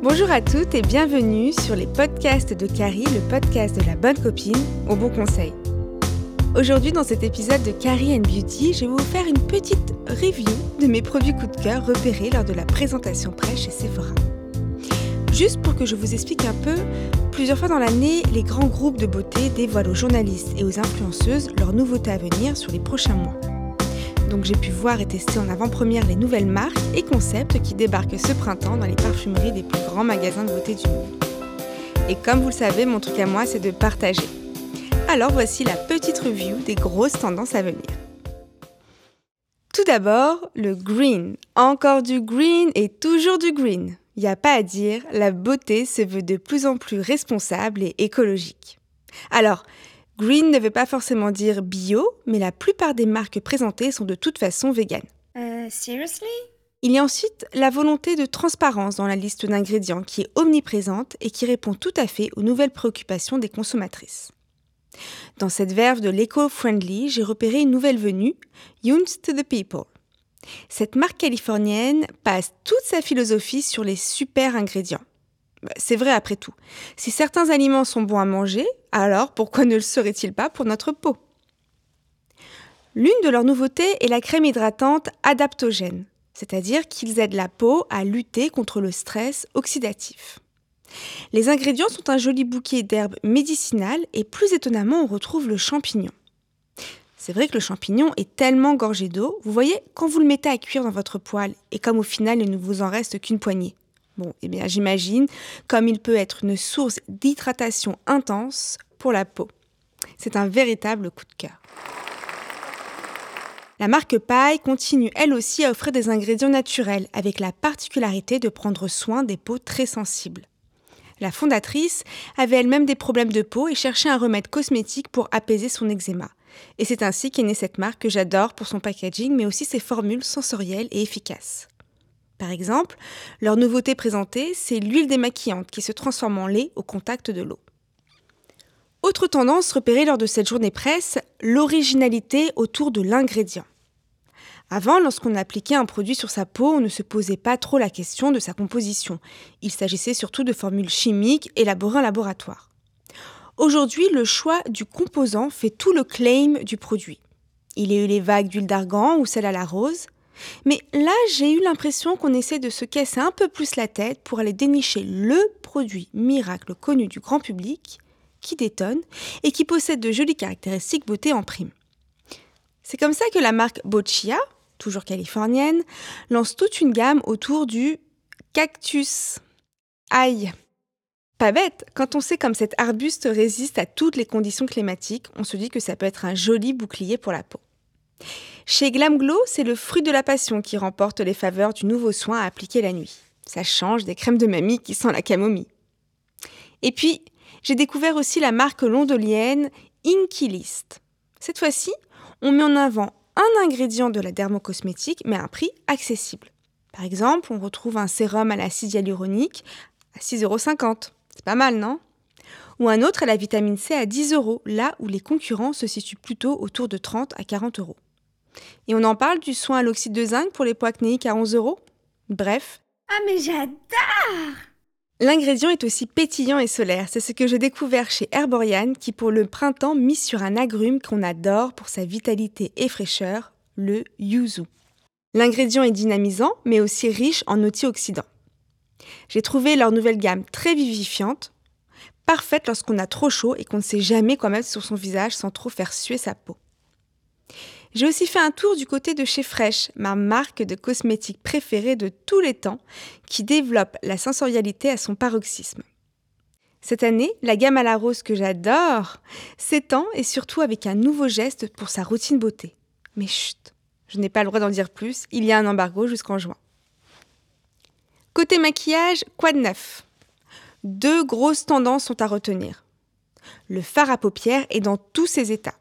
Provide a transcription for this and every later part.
Bonjour à toutes et bienvenue sur les podcasts de Carrie, le podcast de la bonne copine au bon conseil. Aujourd'hui, dans cet épisode de Carrie and Beauty, je vais vous faire une petite review de mes produits coup de cœur repérés lors de la présentation près chez Sephora. Juste pour que je vous explique un peu, plusieurs fois dans l'année, les grands groupes de beauté dévoilent aux journalistes et aux influenceuses leurs nouveautés à venir sur les prochains mois. Donc j'ai pu voir et tester en avant-première les nouvelles marques et concepts qui débarquent ce printemps dans les parfumeries des plus grands magasins de beauté du monde. Et comme vous le savez, mon truc à moi, c'est de partager. Alors voici la petite review des grosses tendances à venir. Tout d'abord, le green. Encore du green et toujours du green. Il a pas à dire, la beauté se veut de plus en plus responsable et écologique. Alors, Green ne veut pas forcément dire bio, mais la plupart des marques présentées sont de toute façon véganes. Uh, seriously? Il y a ensuite la volonté de transparence dans la liste d'ingrédients qui est omniprésente et qui répond tout à fait aux nouvelles préoccupations des consommatrices. Dans cette verve de l'éco-friendly, j'ai repéré une nouvelle venue, Younes to the People. Cette marque californienne passe toute sa philosophie sur les super ingrédients. Bah, c'est vrai après tout. Si certains aliments sont bons à manger, alors pourquoi ne le seraient-ils pas pour notre peau? L'une de leurs nouveautés est la crème hydratante adaptogène, c'est-à-dire qu'ils aident la peau à lutter contre le stress oxydatif. Les ingrédients sont un joli bouquet d'herbes médicinales et plus étonnamment on retrouve le champignon. C'est vrai que le champignon est tellement gorgé d'eau, vous voyez, quand vous le mettez à cuire dans votre poêle, et comme au final il ne vous en reste qu'une poignée. Bon, eh bien j'imagine comme il peut être une source d'hydratation intense pour la peau. C'est un véritable coup de cœur. La marque Paille continue elle aussi à offrir des ingrédients naturels avec la particularité de prendre soin des peaux très sensibles. La fondatrice avait elle-même des problèmes de peau et cherchait un remède cosmétique pour apaiser son eczéma. Et c'est ainsi qu'est née cette marque que j'adore pour son packaging, mais aussi ses formules sensorielles et efficaces. Par exemple, leur nouveauté présentée, c'est l'huile démaquillante qui se transforme en lait au contact de l'eau. Autre tendance repérée lors de cette journée presse, l'originalité autour de l'ingrédient. Avant, lorsqu'on appliquait un produit sur sa peau, on ne se posait pas trop la question de sa composition. Il s'agissait surtout de formules chimiques élaborées en laboratoire. Aujourd'hui, le choix du composant fait tout le claim du produit. Il y a eu les vagues d'huile d'argan ou celle à la rose. Mais là, j'ai eu l'impression qu'on essaie de se casser un peu plus la tête pour aller dénicher le produit miracle connu du grand public, qui détonne et qui possède de jolies caractéristiques beauté en prime. C'est comme ça que la marque Boccia, toujours californienne, lance toute une gamme autour du cactus. Aïe Pas bête, quand on sait comme cet arbuste résiste à toutes les conditions climatiques, on se dit que ça peut être un joli bouclier pour la peau. Chez Glamglow, c'est le fruit de la passion qui remporte les faveurs du nouveau soin à appliquer la nuit. Ça change des crèmes de mamie qui sent la camomille. Et puis, j'ai découvert aussi la marque londolienne Inky List. Cette fois-ci, on met en avant un ingrédient de la dermocosmétique, mais à un prix accessible. Par exemple, on retrouve un sérum à l'acide hyaluronique à 6,50€. C'est pas mal, non? Ou un autre à la vitamine C à 10 euros, là où les concurrents se situent plutôt autour de 30 à 40 euros. Et on en parle du soin à l'oxyde de zinc pour les poids acnéiques à 11 euros Bref. Ah mais j'adore L'ingrédient est aussi pétillant et solaire. C'est ce que j'ai découvert chez Herborian qui pour le printemps mise sur un agrume qu'on adore pour sa vitalité et fraîcheur, le yuzu. L'ingrédient est dynamisant mais aussi riche en antioxydants. J'ai trouvé leur nouvelle gamme très vivifiante, parfaite lorsqu'on a trop chaud et qu'on ne sait jamais quoi mettre sur son visage sans trop faire suer sa peau. J'ai aussi fait un tour du côté de chez Fresh, ma marque de cosmétiques préférée de tous les temps, qui développe la sensorialité à son paroxysme. Cette année, la gamme à la rose que j'adore s'étend et surtout avec un nouveau geste pour sa routine beauté. Mais chut, je n'ai pas le droit d'en dire plus, il y a un embargo jusqu'en juin. Côté maquillage, quoi de neuf? Deux grosses tendances sont à retenir. Le fard à paupières est dans tous ses états.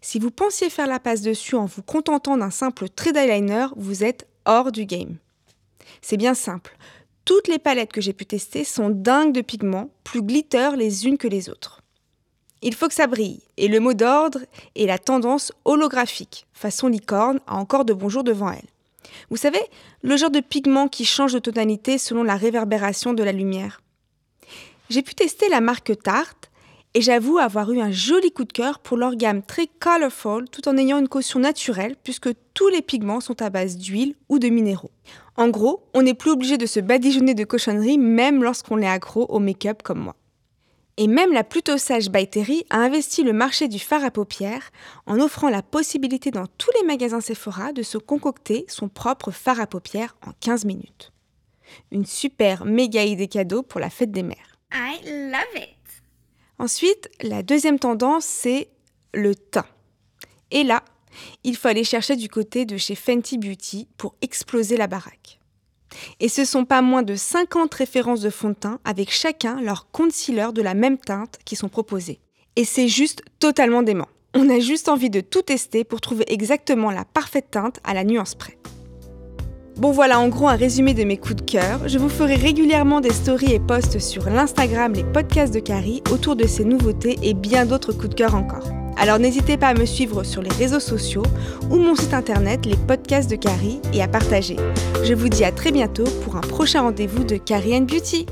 Si vous pensiez faire la passe dessus en vous contentant d'un simple trait d'eyeliner, vous êtes hors du game. C'est bien simple. Toutes les palettes que j'ai pu tester sont dingues de pigments, plus glitter les unes que les autres. Il faut que ça brille, et le mot d'ordre est la tendance holographique, façon licorne, a encore de bons jours devant elle. Vous savez, le genre de pigment qui change de tonalité selon la réverbération de la lumière. J'ai pu tester la marque Tarte et j'avoue avoir eu un joli coup de cœur pour leur gamme très colorful tout en ayant une caution naturelle puisque tous les pigments sont à base d'huile ou de minéraux. En gros, on n'est plus obligé de se badigeonner de cochonneries même lorsqu'on est accro au make-up comme moi. Et même la plutôt sage Terry a investi le marché du fard à paupières en offrant la possibilité dans tous les magasins Sephora de se concocter son propre fard à paupières en 15 minutes. Une super méga idée cadeau pour la fête des mères. I love it. Ensuite, la deuxième tendance, c'est le teint. Et là, il faut aller chercher du côté de chez Fenty Beauty pour exploser la baraque. Et ce sont pas moins de 50 références de fond de teint avec chacun leur concealer de la même teinte qui sont proposés. Et c'est juste totalement dément. On a juste envie de tout tester pour trouver exactement la parfaite teinte à la nuance près. Bon voilà en gros un résumé de mes coups de cœur. Je vous ferai régulièrement des stories et posts sur l'Instagram Les Podcasts de Carrie autour de ces nouveautés et bien d'autres coups de cœur encore. Alors n'hésitez pas à me suivre sur les réseaux sociaux ou mon site internet Les Podcasts de Carrie et à partager. Je vous dis à très bientôt pour un prochain rendez-vous de Carrie and Beauty.